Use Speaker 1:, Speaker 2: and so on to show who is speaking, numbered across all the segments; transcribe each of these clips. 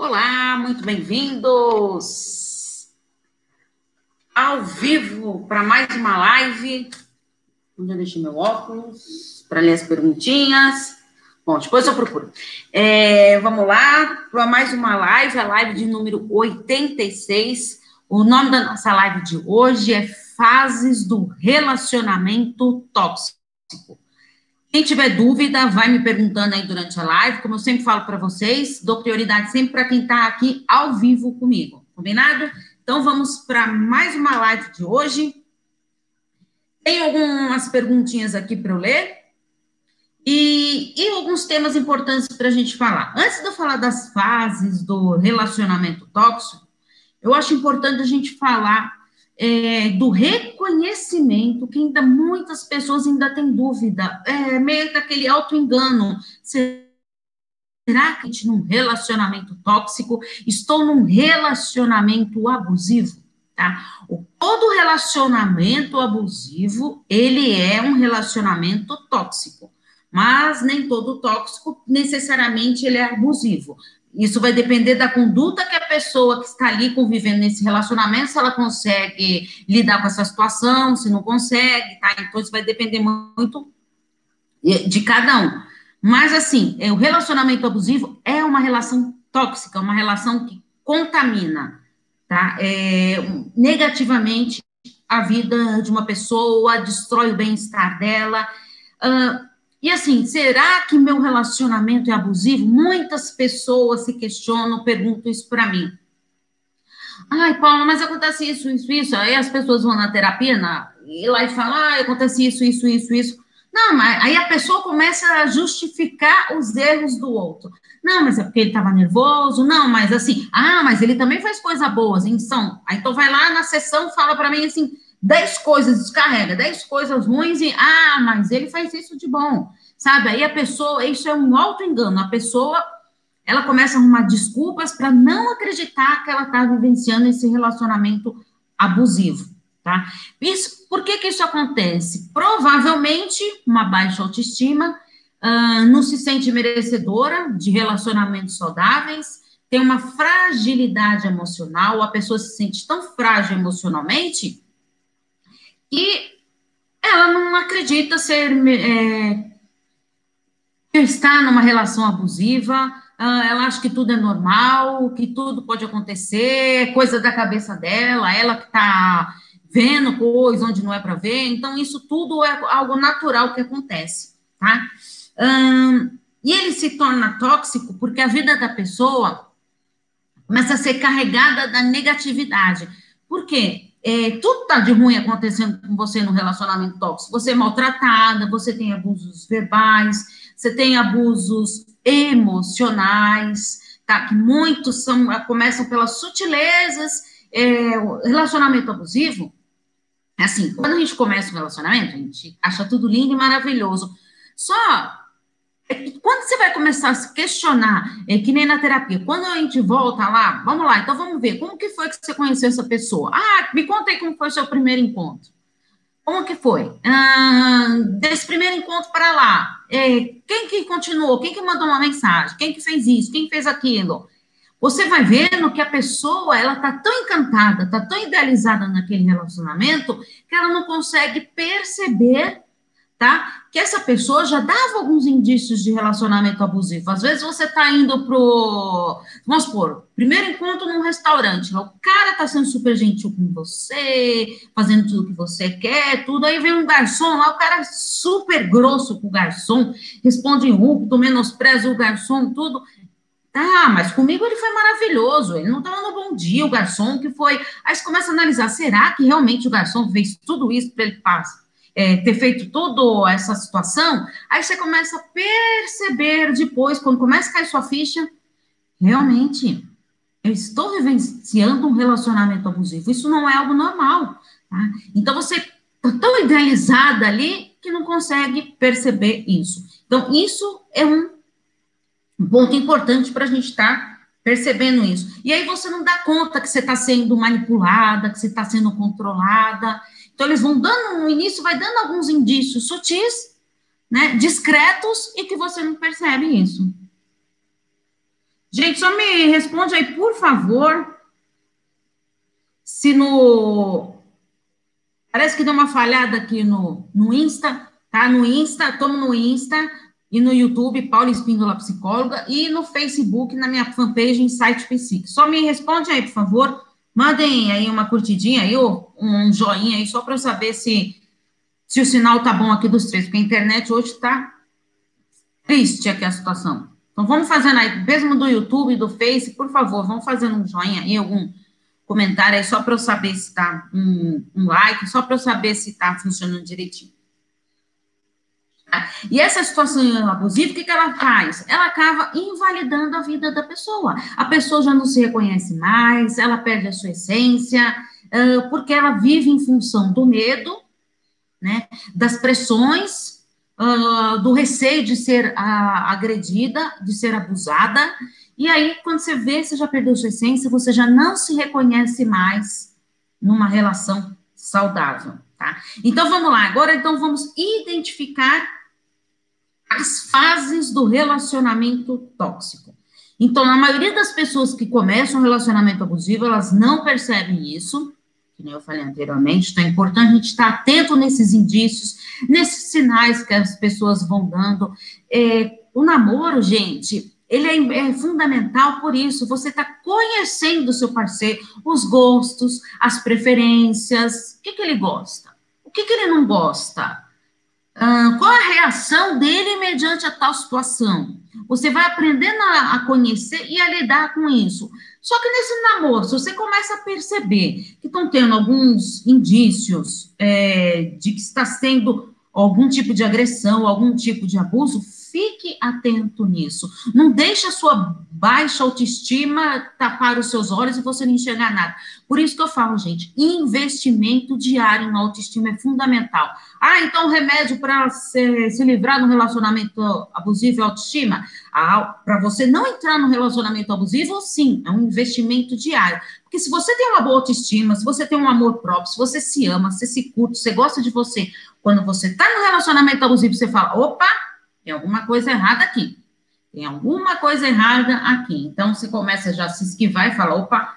Speaker 1: Olá, muito bem-vindos ao vivo para mais uma live. Onde eu deixei meu óculos para ler as perguntinhas. Bom, depois eu procuro. É, vamos lá para mais uma live, a live de número 86. O nome da nossa live de hoje é Fases do Relacionamento Tóxico. Quem tiver dúvida, vai me perguntando aí durante a live. Como eu sempre falo para vocês, dou prioridade sempre para quem está aqui ao vivo comigo. Combinado? Então vamos para mais uma live de hoje. Tem algumas perguntinhas aqui para eu ler. E, e alguns temas importantes para a gente falar. Antes de eu falar das fases do relacionamento tóxico, eu acho importante a gente falar é, do reconhecimento, que ainda muitas pessoas ainda têm dúvida, é, meio daquele auto-engano. Será que estou num relacionamento tóxico? Estou num relacionamento abusivo? Tá? O, todo relacionamento abusivo, ele é um relacionamento tóxico, mas nem todo tóxico necessariamente ele é abusivo. Isso vai depender da conduta que a pessoa que está ali convivendo nesse relacionamento, se ela consegue lidar com essa situação, se não consegue, tá? Então, isso vai depender muito de cada um. Mas, assim, é, o relacionamento abusivo é uma relação tóxica, uma relação que contamina, tá? É, negativamente a vida de uma pessoa, destrói o bem-estar dela. Uh, e assim, será que meu relacionamento é abusivo? Muitas pessoas se questionam, perguntam isso para mim. Ai, Paula, mas acontece isso, isso, isso. Aí as pessoas vão na terapia na, e lá e falam, ah, acontece isso, isso, isso, isso. Não, mas aí a pessoa começa a justificar os erros do outro. Não, mas é porque ele estava nervoso. Não, mas assim, ah, mas ele também faz coisa boas, então. Aí então vai lá na sessão, fala para mim assim, dez coisas, descarrega dez coisas ruins e, ah, mas ele faz isso de bom, sabe? Aí a pessoa, isso é um auto-engano, a pessoa, ela começa a arrumar desculpas para não acreditar que ela está vivenciando esse relacionamento abusivo, tá? Isso, por que que isso acontece? Provavelmente uma baixa autoestima, uh, não se sente merecedora de relacionamentos saudáveis, tem uma fragilidade emocional, a pessoa se sente tão frágil emocionalmente e ela não acredita ser é, estar numa relação abusiva, ah, ela acha que tudo é normal, que tudo pode acontecer, coisa da cabeça dela, ela que está vendo coisa onde não é para ver, então isso tudo é algo natural que acontece, tá? e ele se torna tóxico porque a vida da pessoa começa a ser carregada da negatividade. Por quê? É, tudo está de ruim acontecendo com você no relacionamento tóxico. Você é maltratada, você tem abusos verbais, você tem abusos emocionais, tá? Que muitos são, começam pelas sutilezas. É, relacionamento abusivo, é assim, quando a gente começa um relacionamento, a gente acha tudo lindo e maravilhoso. Só quando você vai começar a se questionar, é que nem na terapia, quando a gente volta lá, vamos lá, então vamos ver, como que foi que você conheceu essa pessoa? Ah, me conta aí como foi o seu primeiro encontro. Como que foi? Ah, desse primeiro encontro para lá, é, quem que continuou? Quem que mandou uma mensagem? Quem que fez isso? Quem fez aquilo? Você vai vendo que a pessoa, ela tá tão encantada, tá tão idealizada naquele relacionamento, que ela não consegue perceber tá? Que essa pessoa já dava alguns indícios de relacionamento abusivo. Às vezes você tá indo pro, vamos supor, primeiro encontro num restaurante, o cara tá sendo super gentil com você, fazendo tudo que você quer, tudo, aí vem um garçom lá, o cara é super grosso com o garçom, responde rúpido, menospreza o garçom, tudo. Ah, mas comigo ele foi maravilhoso, ele não tá dando bom dia, o garçom que foi. Aí você começa a analisar, será que realmente o garçom fez tudo isso para ele passar? É, ter feito toda essa situação, aí você começa a perceber depois, quando começa a cair sua ficha, realmente, eu estou vivenciando um relacionamento abusivo. Isso não é algo normal. Tá? Então, você está tão idealizada ali que não consegue perceber isso. Então, isso é um ponto importante para a gente estar tá percebendo isso. E aí você não dá conta que você está sendo manipulada, que você está sendo controlada. Então, eles vão dando, no início, vai dando alguns indícios sutis, né, discretos, e que você não percebe isso. Gente, só me responde aí, por favor, se no. Parece que deu uma falhada aqui no, no Insta, tá? No Insta, estamos no Insta e no YouTube, Paula Espíndola Psicóloga, e no Facebook, na minha fanpage, Insight Psique. Só me responde aí, por favor. Mandem aí uma curtidinha aí, ou um joinha aí, só para eu saber se, se o sinal tá bom aqui dos três, porque a internet hoje tá triste aqui a situação. Então, vamos fazendo aí, mesmo do YouTube, do Face, por favor, vamos fazendo um joinha aí, algum comentário aí, só para eu saber se tá um, um like, só para eu saber se tá funcionando direitinho. E essa situação abusiva, o que, que ela faz? Ela acaba invalidando a vida da pessoa. A pessoa já não se reconhece mais, ela perde a sua essência, porque ela vive em função do medo, né, das pressões do receio de ser uh, agredida, de ser abusada. E aí, quando você vê, você já perdeu sua essência, você já não se reconhece mais numa relação saudável, tá? Então, vamos lá. Agora, então, vamos identificar as fases do relacionamento tóxico. Então, a maioria das pessoas que começam um relacionamento abusivo, elas não percebem isso, que eu falei anteriormente, então é importante a gente estar atento nesses indícios, nesses sinais que as pessoas vão dando. É, o namoro, gente, ele é, é fundamental por isso, você está conhecendo o seu parceiro, os gostos, as preferências, o que, que ele gosta, o que, que ele não gosta, qual a reação dele mediante a tal situação. Você vai aprendendo a, a conhecer e a lidar com isso. Só que nesse namoro, se você começa a perceber que estão tendo alguns indícios é, de que está sendo algum tipo de agressão, algum tipo de abuso, fique atento nisso. Não deixe a sua baixa autoestima tapar os seus olhos e você não enxergar nada. Por isso que eu falo, gente, investimento diário na autoestima é fundamental. Ah, então remédio para se, se livrar do relacionamento abusivo é autoestima? Ah, para você não entrar no relacionamento abusivo, sim, é um investimento diário. Porque se você tem uma boa autoestima, se você tem um amor próprio, se você se ama, se se curte, você gosta de você, quando você está no relacionamento abusivo, você fala, opa, tem alguma coisa errada aqui. Tem alguma coisa errada aqui. Então, você começa já a se esquivar e fala, opa,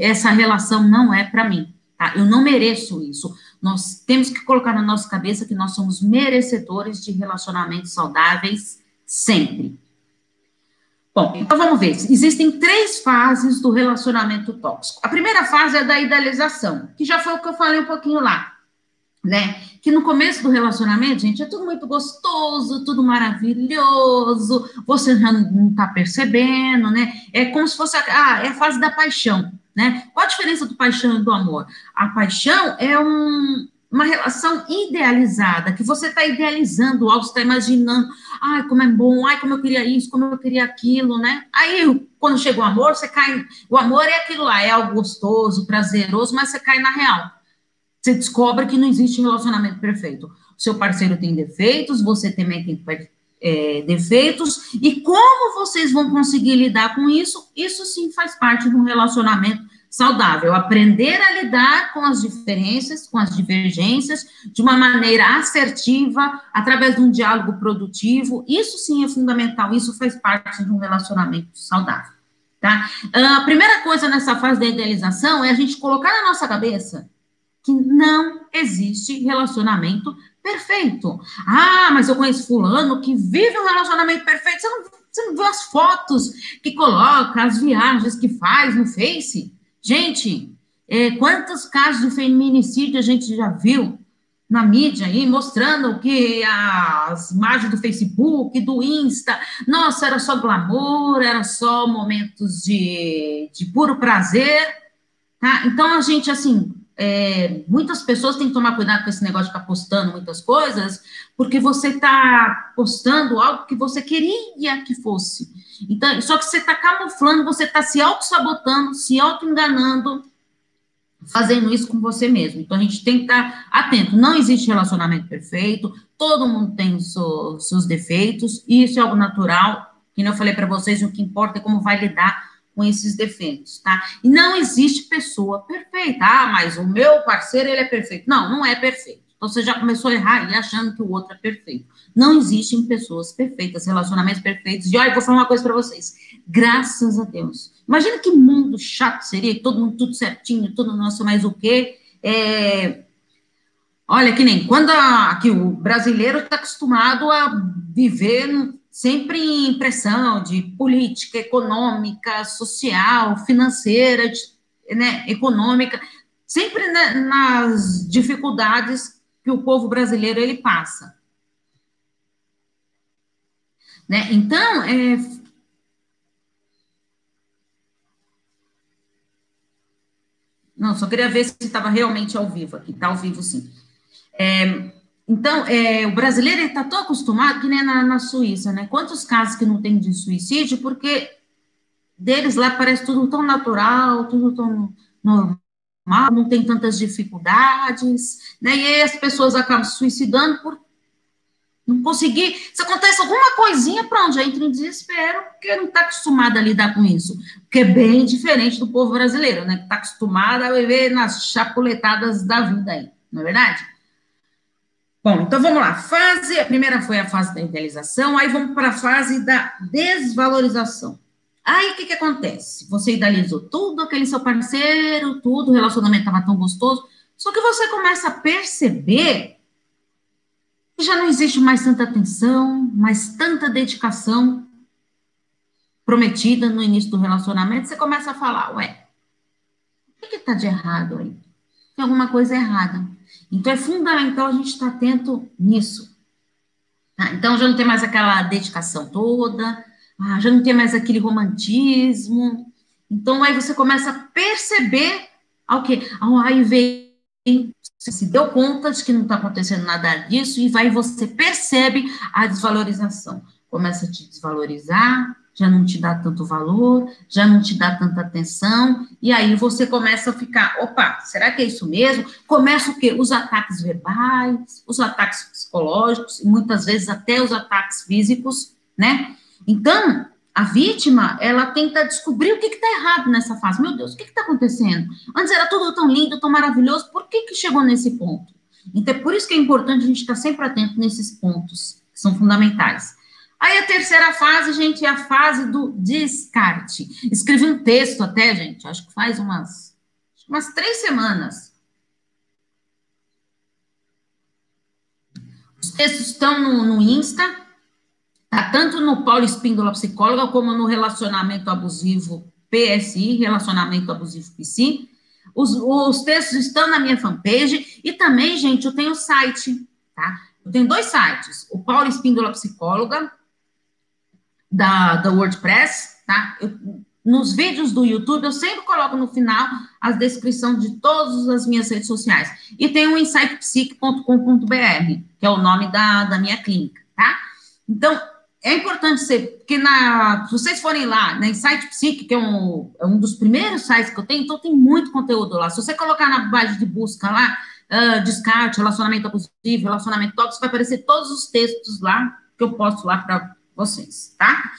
Speaker 1: essa relação não é para mim, tá? Eu não mereço isso. Nós temos que colocar na nossa cabeça que nós somos merecedores de relacionamentos saudáveis sempre. Bom, então vamos ver. Existem três fases do relacionamento tóxico. A primeira fase é da idealização, que já foi o que eu falei um pouquinho lá, né? Que no começo do relacionamento, gente, é tudo muito gostoso, tudo maravilhoso, você já não está percebendo, né? É como se fosse a, ah, é a fase da paixão, né? Qual a diferença do paixão e do amor? A paixão é um, uma relação idealizada, que você está idealizando algo, está imaginando, ai, como é bom, ai, como eu queria isso, como eu queria aquilo, né? Aí, quando chega o amor, você cai. O amor é aquilo lá, é algo gostoso, prazeroso, mas você cai na real. Você descobre que não existe relacionamento perfeito. Seu parceiro tem defeitos, você também tem é, defeitos, e como vocês vão conseguir lidar com isso? Isso sim faz parte de um relacionamento saudável, aprender a lidar com as diferenças, com as divergências, de uma maneira assertiva, através de um diálogo produtivo. Isso sim é fundamental, isso faz parte de um relacionamento saudável. Tá? Ah, a primeira coisa nessa fase da idealização é a gente colocar na nossa cabeça que não existe relacionamento perfeito. Ah, mas eu conheço fulano que vive um relacionamento perfeito. Você não, você não viu as fotos que coloca, as viagens que faz no Face? Gente, é, quantos casos de feminicídio a gente já viu na mídia aí, mostrando que as imagens do Facebook, do Insta, nossa, era só glamour, era só momentos de, de puro prazer, tá? Então, a gente, assim, é, muitas pessoas têm que tomar cuidado com esse negócio de ficar postando muitas coisas, porque você está postando algo que você queria que fosse. Então, só que você está camuflando, você está se auto-sabotando, se auto-enganando, fazendo isso com você mesmo. Então, a gente tem que estar tá atento. Não existe relacionamento perfeito, todo mundo tem os seus, defeitos, e isso é algo natural. Que eu falei para vocês, o que importa é como vai lidar com esses defeitos, tá? E não existe pessoa perfeita. Ah, mas o meu parceiro, ele é perfeito. Não, não é perfeito Então você já começou a errar e achando que o outro é perfeito. Não existem pessoas perfeitas, relacionamentos perfeitos. E olha, vou falar uma coisa para vocês. Graças a Deus. Imagina que mundo chato seria, todo mundo tudo certinho, tudo nosso, mais o quê? É... Olha, que nem quando a, que o brasileiro está acostumado a viver sempre em pressão de política econômica, social, financeira, né, econômica, sempre né, nas dificuldades que o povo brasileiro ele passa. Né? Então, é, Não, só queria ver se estava realmente ao vivo aqui. Está ao vivo, sim. É, então, é, o brasileiro está tão acostumado que nem na, na, Suíça, né? Quantos casos que não tem de suicídio? Porque deles lá parece tudo tão natural, tudo tão normal, não tem tantas dificuldades, né? E aí as pessoas acabam se suicidando por não conseguir. Se acontece alguma coisinha, pronto, já entra em desespero, porque não está acostumado a lidar com isso. Que é bem diferente do povo brasileiro, né? Que está acostumado a viver nas chapuletadas da vida aí, não é verdade? Bom, então vamos lá. Fase, a primeira foi a fase da idealização, aí vamos para a fase da desvalorização. Aí o que, que acontece? Você idealizou tudo, aquele seu parceiro, tudo, o relacionamento estava tão gostoso, só que você começa a perceber que já não existe mais tanta atenção, mais tanta dedicação prometida no início do relacionamento. Você começa a falar, ué, o que está de errado aí? Tem alguma coisa errada. Então é fundamental a gente estar atento nisso. Tá? Então já não tem mais aquela dedicação toda, ah, já não tem mais aquele romantismo. Então aí você começa a perceber ao que, vem você se deu conta de que não está acontecendo nada disso e vai você percebe a desvalorização. Começa a te desvalorizar, já não te dá tanto valor, já não te dá tanta atenção, e aí você começa a ficar, opa, será que é isso mesmo? Começa o quê? Os ataques verbais, os ataques psicológicos, e muitas vezes até os ataques físicos, né? Então, a vítima, ela tenta descobrir o que está errado nessa fase. Meu Deus, o que está acontecendo? Antes era tudo tão lindo, tão maravilhoso, por que, que chegou nesse ponto? Então, é por isso que é importante a gente estar tá sempre atento nesses pontos, que são fundamentais. Aí a terceira fase, gente, é a fase do descarte. Escrevi um texto até, gente, acho que faz umas, umas três semanas. Os textos estão no, no Insta, Tá tanto no Paulo Espíndola Psicóloga, como no Relacionamento Abusivo PSI, Relacionamento Abusivo PC. Os, os textos estão na minha fanpage e também, gente, eu tenho site, tá? Eu tenho dois sites, o Paulo Espíndola Psicóloga, da, da WordPress, tá? Eu, nos vídeos do YouTube, eu sempre coloco no final a descrição de todas as minhas redes sociais. E tem o insightpsique.com.br, que é o nome da, da minha clínica, tá? Então, é importante ser, porque na, se vocês forem lá na Insight Psique, que é um, é um dos primeiros sites que eu tenho, então tem muito conteúdo lá. Se você colocar na base de busca lá, uh, descarte, relacionamento abusivo, relacionamento tóxico, vai aparecer todos os textos lá que eu posto lá para vocês, tá?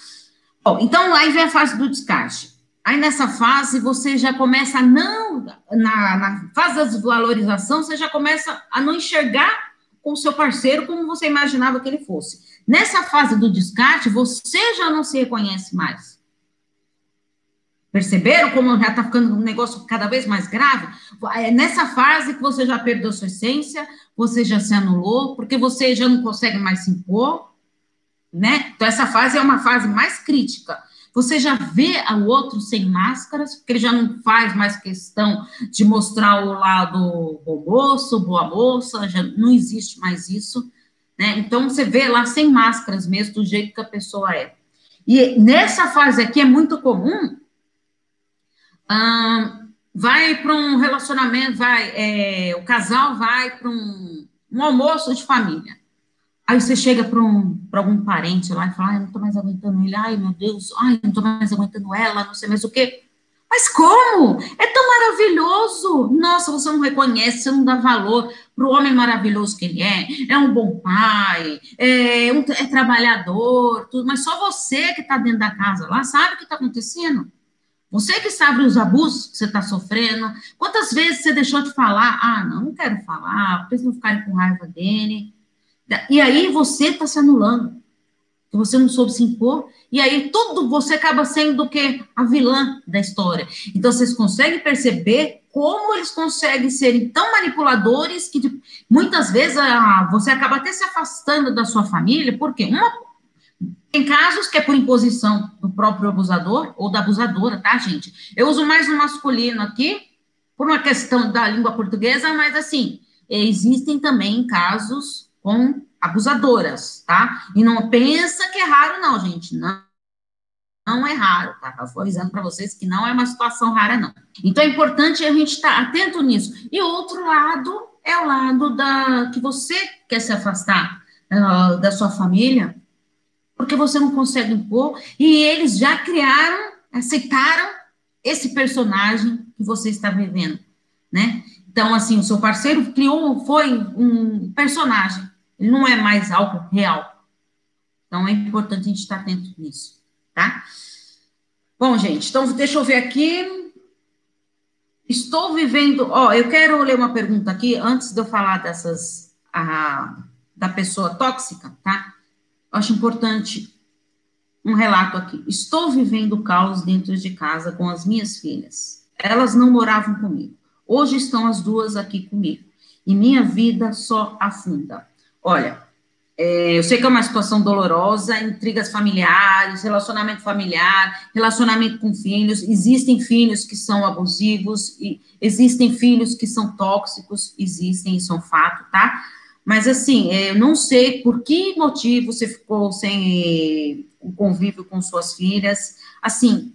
Speaker 1: Bom, então aí vem a fase do descarte. Aí nessa fase você já começa a não, na, na fase da desvalorização, você já começa a não enxergar com o seu parceiro como você imaginava que ele fosse. Nessa fase do descarte, você já não se reconhece mais. Perceberam como já está ficando um negócio cada vez mais grave? É nessa fase que você já perdeu sua essência, você já se anulou, porque você já não consegue mais se impor, né? Então, essa fase é uma fase mais crítica. Você já vê o outro sem máscaras, porque ele já não faz mais questão de mostrar o lado bom moço, boa moça, já não existe mais isso. Né? Então, você vê lá sem máscaras mesmo, do jeito que a pessoa é. E nessa fase aqui é muito comum, hum, vai para um relacionamento, vai, é, o casal vai para um, um, almoço de família. Aí você chega para um, algum parente lá e fala, ai, não estou mais aguentando ele, ai, meu Deus, ai, não estou mais aguentando ela, não sei mais o quê. Mas como? É tão maravilhoso. Nossa, você não reconhece, você não dá valor para o homem maravilhoso que ele é. É um bom pai, é, um, é trabalhador, tudo. Mas só você que está dentro da casa lá sabe o que está acontecendo. Você que sabe os abusos que você está sofrendo. Quantas vezes você deixou de falar? Ah, não, não quero falar, porque eles não ficarem com raiva dele. E aí você está se anulando. Você não soube se impor. E aí tudo você acaba sendo o quê? A vilã da história. Então vocês conseguem perceber como eles conseguem ser tão manipuladores que muitas vezes ah, você acaba até se afastando da sua família, porque uma tem casos que é por imposição do próprio abusador ou da abusadora, tá, gente? Eu uso mais o masculino aqui, por uma questão da língua portuguesa, mas assim, existem também casos com abusadoras, tá? E não pensa que é raro, não, gente. Não, não é raro, tá? Eu vou avisando para vocês que não é uma situação rara, não. Então é importante a gente estar tá atento nisso. E outro lado é o lado da que você quer se afastar uh, da sua família porque você não consegue impor, e eles já criaram, aceitaram esse personagem que você está vivendo, né? Então, assim, o seu parceiro criou, foi um personagem, não é mais algo real. Então, é importante a gente estar atento nisso, tá? Bom, gente, então, deixa eu ver aqui. Estou vivendo, ó, eu quero ler uma pergunta aqui, antes de eu falar dessas, a, da pessoa tóxica, tá? acho importante um relato aqui. Estou vivendo caos dentro de casa com as minhas filhas. Elas não moravam comigo. Hoje estão as duas aqui comigo. E minha vida só afunda. Olha, é, eu sei que é uma situação dolorosa, intrigas familiares, relacionamento familiar, relacionamento com filhos. Existem filhos que são abusivos, e existem filhos que são tóxicos, existem, isso é um fato, tá? Mas, assim, é, eu não sei por que motivo você ficou sem o convívio com suas filhas. Assim,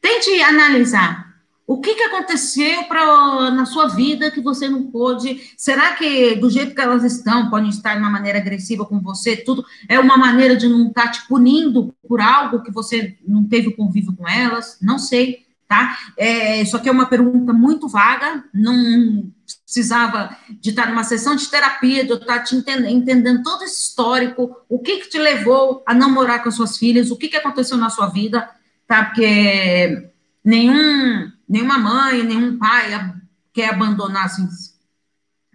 Speaker 1: tente analisar o que, que aconteceu pra, na sua vida que você não pôde. Será que, do jeito que elas estão, podem estar de uma maneira agressiva com você? Tudo é uma maneira de não estar tá te punindo por algo que você não teve convívio com elas? Não sei tá? É, isso aqui é uma pergunta muito vaga, não precisava de estar numa sessão de terapia, de eu estar te entendendo, entendendo todo esse histórico, o que que te levou a não morar com as suas filhas, o que que aconteceu na sua vida, tá? Porque nenhum, nenhuma mãe, nenhum pai quer abandonar, assim,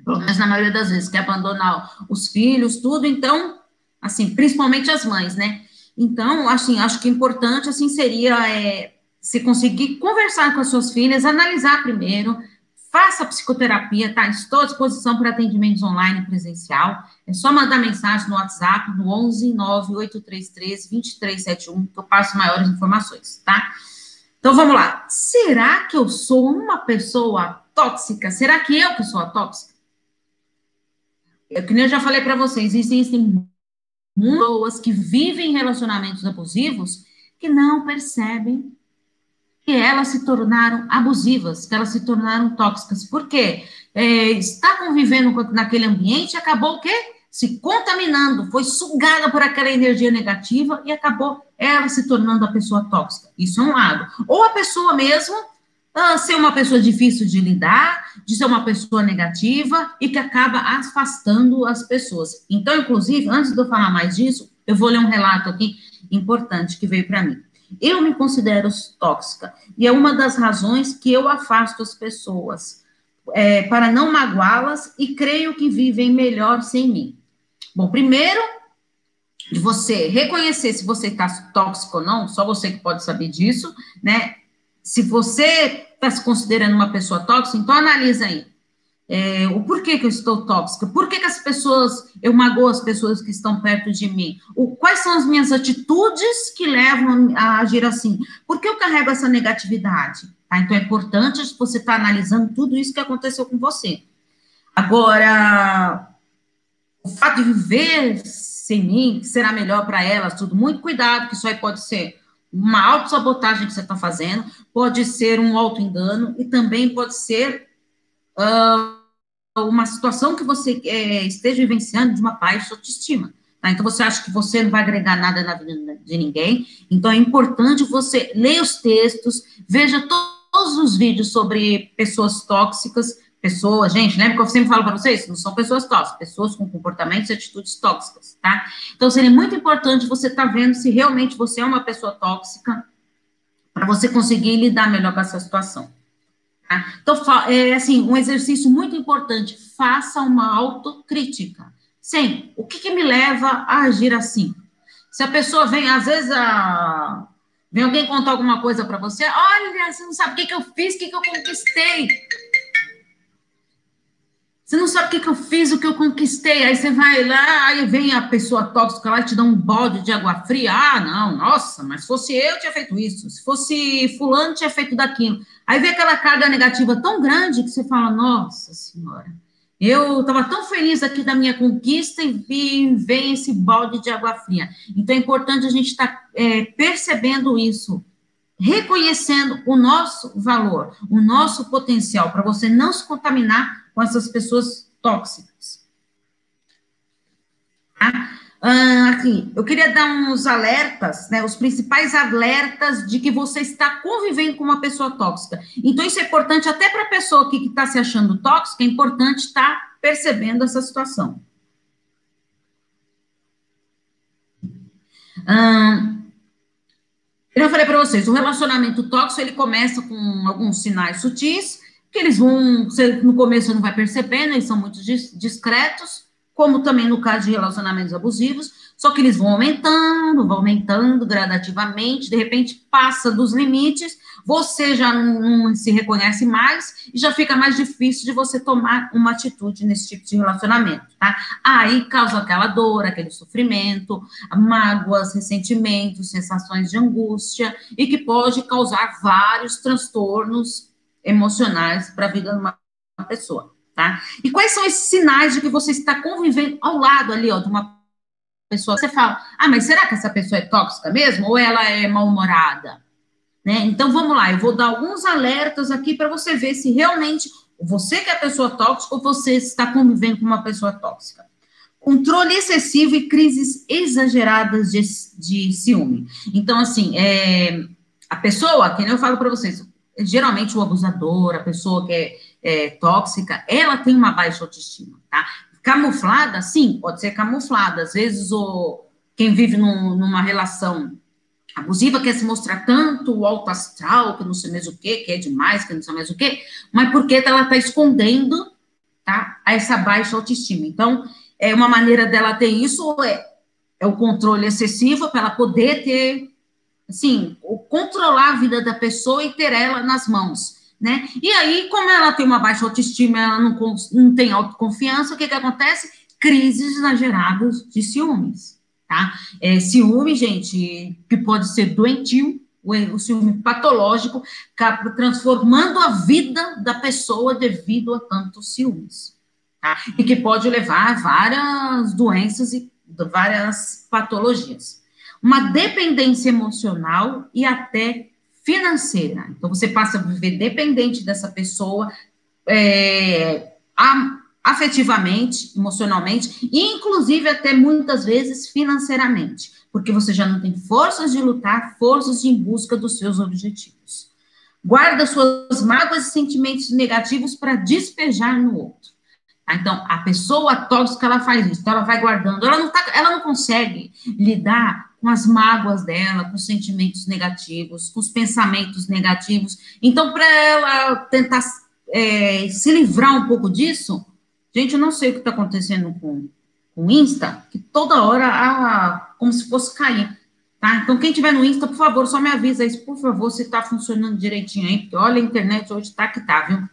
Speaker 1: mas na maioria das vezes, quer abandonar os filhos, tudo, então, assim, principalmente as mães, né? Então, assim, acho que importante, assim, seria é, se conseguir conversar com as suas filhas, analisar primeiro, faça psicoterapia, tá? Estou à disposição para atendimentos online presencial. É só mandar mensagem no WhatsApp no 11 98333 2371 que eu passo maiores informações, tá? Então vamos lá. Será que eu sou uma pessoa tóxica? Será que eu que sou a tóxica? É que nem eu já falei para vocês, existem pessoas que vivem relacionamentos abusivos que não percebem que elas se tornaram abusivas, que elas se tornaram tóxicas. Por quê? É, está convivendo naquele ambiente acabou o quê? Se contaminando, foi sugada por aquela energia negativa e acabou ela se tornando a pessoa tóxica. Isso é um lado. Ou a pessoa mesmo ah, ser uma pessoa difícil de lidar, de ser uma pessoa negativa e que acaba afastando as pessoas. Então, inclusive, antes de eu falar mais disso, eu vou ler um relato aqui importante que veio para mim. Eu me considero tóxica e é uma das razões que eu afasto as pessoas é, para não magoá-las e creio que vivem melhor sem mim. Bom, primeiro, de você reconhecer se você está tóxico ou não, só você que pode saber disso, né? Se você está se considerando uma pessoa tóxica, então analisa aí. É, o porquê que eu estou tóxica, por que, que as pessoas, eu magoo as pessoas que estão perto de mim, o, quais são as minhas atitudes que levam a agir assim, por que eu carrego essa negatividade? Tá? Então é importante você estar tá analisando tudo isso que aconteceu com você. Agora, o fato de viver sem mim será melhor para elas, tudo, muito cuidado, que isso aí pode ser uma autossabotagem que você está fazendo, pode ser um auto-engano e também pode ser. Uh, uma situação que você é, esteja vivenciando de uma baixa autoestima. Tá? Então, você acha que você não vai agregar nada na vida de ninguém. Então, é importante você ler os textos, veja todos os vídeos sobre pessoas tóxicas. Pessoas, gente, lembra que eu sempre falo para vocês? Não são pessoas tóxicas, pessoas com comportamentos e atitudes tóxicas, tá? Então, seria muito importante você estar tá vendo se realmente você é uma pessoa tóxica, para você conseguir lidar melhor com essa situação. Tá? Então, é assim, um exercício muito importante, faça uma autocrítica. Sim, o que, que me leva a agir assim? Se a pessoa vem, às vezes, a... vem alguém contar alguma coisa para você, olha, você não sabe o que, que eu fiz, o que, que eu conquistei. Você não sabe o que, que eu fiz, o que eu conquistei. Aí você vai lá, aí vem a pessoa tóxica lá e te dá um bode de água fria. Ah, não, nossa, mas se fosse eu, tinha feito isso. Se fosse fulano, tinha feito daquilo. Aí vem aquela carga negativa tão grande que você fala, nossa senhora, eu estava tão feliz aqui da minha conquista e vem esse balde de água fria. Então é importante a gente estar tá, é, percebendo isso, reconhecendo o nosso valor, o nosso potencial, para você não se contaminar com essas pessoas tóxicas. Tá? Ah, aqui, eu queria dar uns alertas, né, os principais alertas de que você está convivendo com uma pessoa tóxica. Então, isso é importante até para a pessoa que está se achando tóxica, é importante estar tá percebendo essa situação. Ah, eu falei para vocês, o relacionamento tóxico, ele começa com alguns sinais sutis, que eles vão, no começo não vai percebendo, eles são muito discretos, como também no caso de relacionamentos abusivos, só que eles vão aumentando, vão aumentando gradativamente, de repente passa dos limites, você já não, não, se reconhece mais e já fica mais difícil de você tomar uma atitude nesse tipo de relacionamento, tá? Aí causa aquela dor, aquele sofrimento, mágoas, ressentimentos, sensações de angústia e que pode causar vários transtornos emocionais para a vida de uma pessoa, tá? E quais são esses sinais de que você está convivendo ao lado ali, ó, de uma pessoa? Você fala, ah, mas será que essa pessoa é tóxica mesmo? Ou ela é mal-humorada? Né? Então, vamos lá, eu vou dar alguns alertas aqui para você ver se realmente você que é a pessoa tóxica ou você está convivendo com uma pessoa tóxica. Controle excessivo e crises exageradas de, de ciúme. Então, assim, é, a pessoa, que nem eu falo para vocês, geralmente o abusador, a pessoa que é, é, tóxica, ela tem uma baixa autoestima, tá? Camuflada, sim, pode ser camuflada. Às vezes, o, quem vive num, numa relação abusiva quer se mostrar tanto o alto astral, que não sei mais o que, que é demais, que não sei mais o que, mas porque ela está escondendo, tá? Essa baixa autoestima. Então, é uma maneira dela ter isso é, é o controle excessivo para ela poder ter assim, controlar a vida da pessoa e ter ela nas mãos, né? E aí, como ela tem uma baixa autoestima, ela não, não tem autoconfiança, o que que acontece? Crises exageradas de ciúmes, tá? É, ciúme, gente, que pode ser doentio, o, o ciúme patológico, transformando a vida da pessoa devido a tantos ciúmes, tá? E que pode levar a várias doenças e várias patologias uma dependência emocional e até financeira. Então, você passa a viver dependente dessa pessoa é, afetivamente, emocionalmente, e inclusive até muitas vezes financeiramente, porque você já não tem forças de lutar, forças de em busca dos seus objetivos. Guarda suas mágoas e sentimentos negativos para despejar no outro. Tá? Então, a pessoa tóxica, ela faz isso, então ela vai guardando, ela não, tá, ela não consegue lidar com as mágoas dela, com os sentimentos negativos, com os pensamentos negativos. Então, para ela tentar é, se livrar um pouco disso, gente, eu não sei o que está acontecendo com, o Insta, que toda hora, ah, como se fosse cair. Tá? Então, quem tiver no Insta, por favor, só me avisa isso, por favor, se está funcionando direitinho aí, porque olha, a internet hoje está que tá, viu?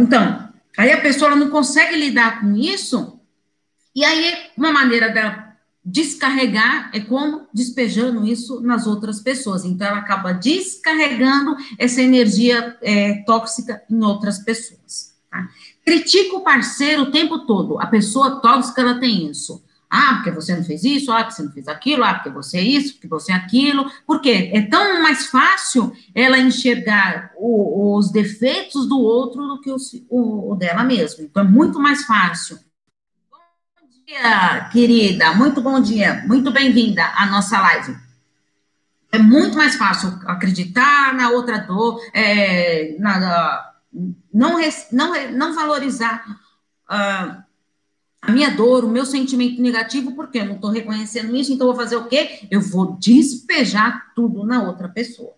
Speaker 1: Então, aí a pessoa não consegue lidar com isso, e aí uma maneira dela descarregar é como despejando isso nas outras pessoas. Então, ela acaba descarregando essa energia é, tóxica em outras pessoas. Tá? Critica o parceiro o tempo todo. A pessoa tóxica, ela tem isso. Ah, porque você não fez isso, ah, porque você não fez aquilo, ah, porque você é isso, porque você é aquilo. Por quê? É tão mais fácil ela enxergar o, os defeitos do outro do que o, o, o dela mesma. Então, é muito mais fácil dia, querida. Muito bom dia. Muito bem-vinda à nossa live. É muito mais fácil acreditar na outra dor, é, na, não, não, não valorizar uh, a minha dor, o meu sentimento negativo, porque eu não estou reconhecendo isso, então vou fazer o quê? Eu vou despejar tudo na outra pessoa.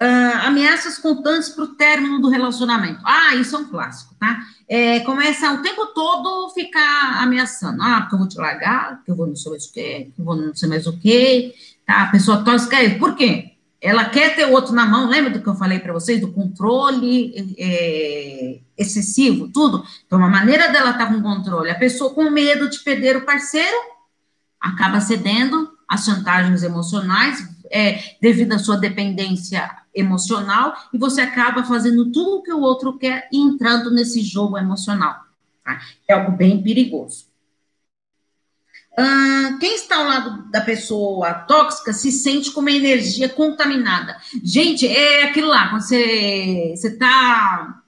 Speaker 1: Uh, ameaças constantes para o término do relacionamento. Ah, isso é um clássico, tá? É, começa o tempo todo ficar ameaçando. Ah, porque eu vou te largar, que eu vou não sei mais o quê, que eu vou não sei mais o quê. Tá? A pessoa tóxica é, por quê? Ela quer ter o outro na mão, lembra do que eu falei para vocês, do controle é, excessivo, tudo? Então, uma maneira dela estar tá com controle, a pessoa com medo de perder o parceiro, acaba cedendo às chantagens emocionais, é, devido à sua dependência emocional e você acaba fazendo tudo o que o outro quer e entrando nesse jogo emocional. Tá? É algo bem perigoso. Quem está ao lado da pessoa tóxica se sente com uma energia contaminada. Gente, é aquilo lá, quando você está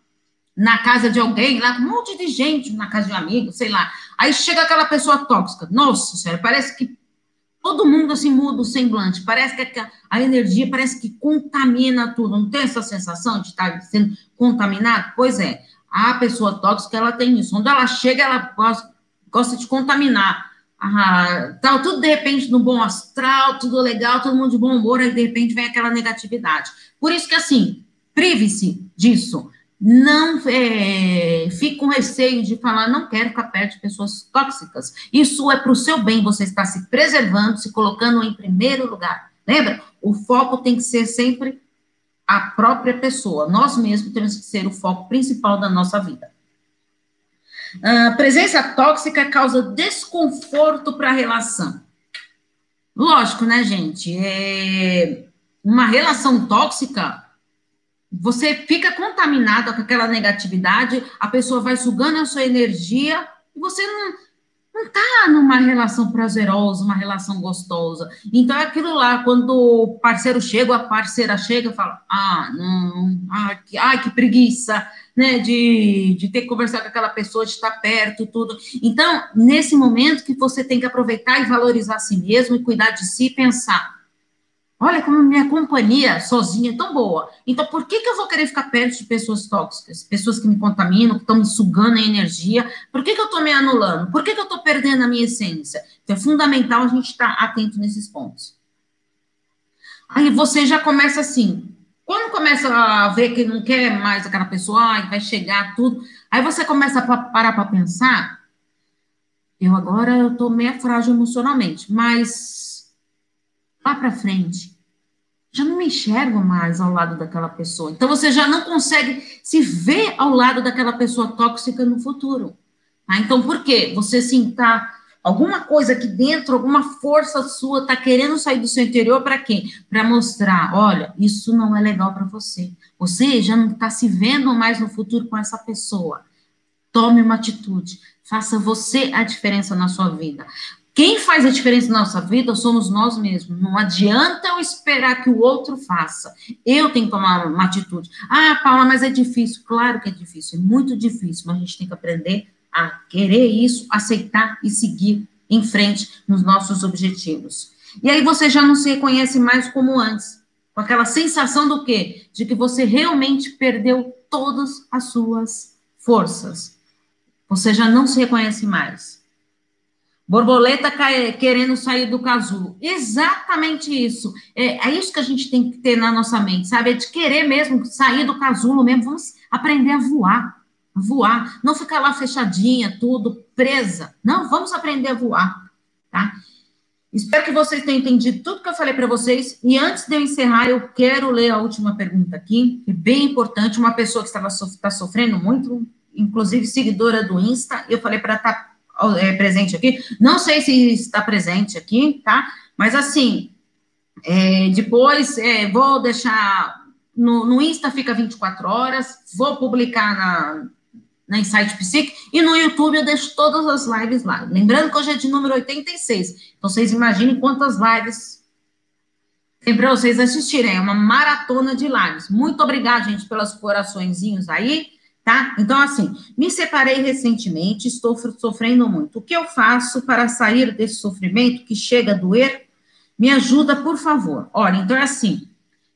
Speaker 1: na casa de alguém, lá com um monte de gente, na casa de um amigo, sei lá. Aí chega aquela pessoa tóxica. Nossa senhora, parece que todo mundo assim muda o semblante, parece que a energia parece que contamina tudo, não tem essa sensação de estar sendo contaminado? Pois é, a pessoa tóxica, ela tem isso, quando ela chega, ela gosta, gosta de contaminar, ah, tal, tudo de repente no bom astral, tudo legal, todo mundo de bom humor, aí de repente vem aquela negatividade. Por isso que assim, prive-se disso, não é, fique com receio de falar, não quero ficar perto de pessoas tóxicas. Isso é para o seu bem, você está se preservando, se colocando em primeiro lugar. Lembra? O foco tem que ser sempre a própria pessoa. Nós mesmos temos que ser o foco principal da nossa vida. A presença tóxica causa desconforto para a relação. Lógico, né, gente? É... Uma relação tóxica você fica contaminado com aquela negatividade, a pessoa vai sugando a sua energia e você não, não tá numa relação prazerosa, uma relação gostosa. Então é aquilo lá, quando o parceiro chega, a parceira chega, fala: ah, não, ai, que, ai, que preguiça, né, de, de ter que conversar com aquela pessoa, de estar perto, tudo. Então, nesse momento que você tem que aproveitar e valorizar a si mesmo e cuidar de si e pensar Olha como minha companhia sozinha é tão boa. Então, por que, que eu vou querer ficar perto de pessoas tóxicas? Pessoas que me contaminam, que estão me sugando a energia. Por que, que eu estou me anulando? Por que, que eu estou perdendo a minha essência? Então, é fundamental a gente estar tá atento nesses pontos. Aí você já começa assim. Quando começa a ver que não quer mais aquela pessoa, vai chegar tudo, aí você começa a parar para pensar. Eu agora estou meio frágil emocionalmente, mas lá para frente, já não me enxergo mais ao lado daquela pessoa. Então você já não consegue se ver ao lado daquela pessoa tóxica no futuro. Tá? Então por quê? Você sim tá alguma coisa aqui dentro, alguma força sua tá querendo sair do seu interior para quê? Para mostrar, olha, isso não é legal para você. Você já não está se vendo mais no futuro com essa pessoa. Tome uma atitude. Faça você a diferença na sua vida. Quem faz a diferença na nossa vida somos nós mesmos. Não adianta eu esperar que o outro faça. Eu tenho que tomar uma atitude. Ah, Paula, mas é difícil. Claro que é difícil, é muito difícil, mas a gente tem que aprender a querer isso, aceitar e seguir em frente nos nossos objetivos. E aí você já não se reconhece mais como antes. Com aquela sensação do quê? De que você realmente perdeu todas as suas forças. Você já não se reconhece mais. Borboleta querendo sair do casulo. Exatamente isso. É, é, isso que a gente tem que ter na nossa mente, sabe? É de querer mesmo sair do casulo mesmo. Vamos aprender a voar. Voar. Não ficar lá fechadinha, tudo, presa. Não, vamos aprender a voar, tá? Espero que vocês tenham entendido tudo que eu falei para vocês. E antes de eu encerrar, eu quero ler a última pergunta aqui, que é bem importante. Uma pessoa que estava tá sofrendo muito, inclusive seguidora do Insta, eu falei para estar tá é, presente aqui. Não sei se está presente aqui, tá? Mas assim, é, depois é, vou deixar no, no, Insta fica 24 horas, vou publicar na, na Insight Psique e no YouTube eu deixo todas as lives lá. Lembrando que hoje é de número 86. Então vocês imaginem quantas lives tem para vocês assistirem. É uma maratona de lives. Muito obrigada, gente, pelas coraçõezinhos aí tá? Então, assim, me separei recentemente, estou sofrendo muito. O que eu faço para sair desse sofrimento que chega a doer? Me ajuda, por favor. Olha, então é assim,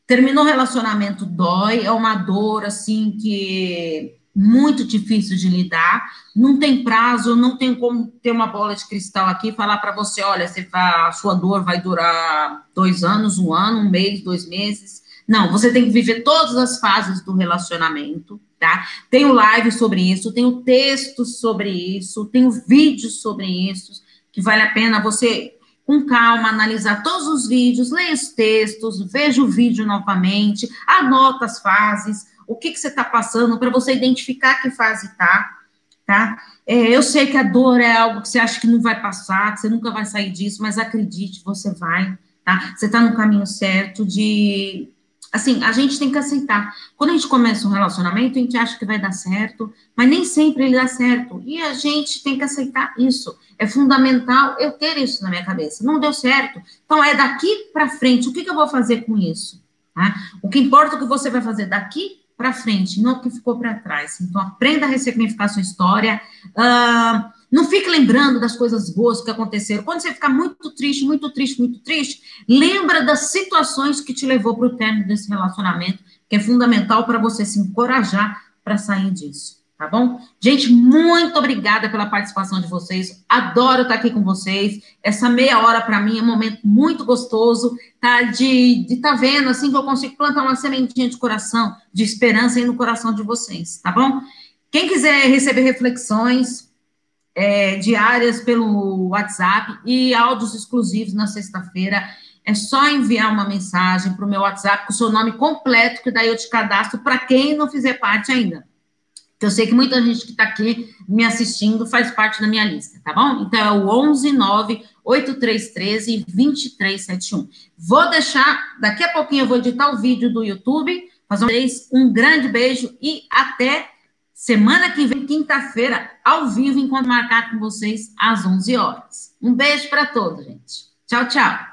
Speaker 1: terminou o relacionamento, dói, é uma dor, assim, que muito difícil de lidar, não tem prazo, não tem como ter uma bola de cristal aqui e falar para você, olha, você a sua dor vai durar dois anos, um ano, um mês, dois meses. Não, você tem que viver todas as fases do relacionamento, tá? Tenho live sobre isso, tenho textos sobre isso, tenho vídeos sobre isso, que vale a pena você, com calma, analisar todos os vídeos, leia os textos, veja o vídeo novamente, anota as fases, o que, que você está passando, para você identificar que fase está, tá? É, eu sei que a dor é algo que você acha que não vai passar, que você nunca vai sair disso, mas acredite, você vai, tá? Você está no caminho certo de. Assim, a gente tem que aceitar. Quando a gente começa um relacionamento, a gente acha que vai dar certo, mas nem sempre ele dá certo. E a gente tem que aceitar isso. É fundamental eu ter isso na minha cabeça. Não deu certo. Então, é daqui para frente. O que, que eu vou fazer com isso? Tá? O que importa é o que você vai fazer daqui para frente, não o que ficou para trás. Então, aprenda a ressignificar sua história. Uh, não fique lembrando das coisas boas que aconteceram. Quando você ficar muito triste, muito triste, muito triste, lembra das situações que te levou para o término desse relacionamento, que é fundamental para você se encorajar para sair disso tá bom? Gente, muito obrigada pela participação de vocês. Adoro estar aqui com vocês. Essa meia hora para mim é um momento muito gostoso, tá? De estar tá vendo assim que eu consigo plantar uma sementinha de coração, de esperança aí no coração de vocês, tá bom? Quem quiser receber reflexões é, diárias pelo WhatsApp e áudios exclusivos na sexta-feira, é só enviar uma mensagem para o meu WhatsApp com o seu nome completo, que daí eu te cadastro para quem não fizer parte ainda que eu sei que muita gente que está aqui me assistindo faz parte da minha lista, tá bom? Então é o 11 9 8313 2371. Vou deixar, daqui a pouquinho eu vou editar o vídeo do YouTube. Fazer um grande beijo e até semana que vem, quinta-feira, ao vivo, enquanto marcar com vocês às 11 horas. Um beijo para todos, gente. Tchau, tchau.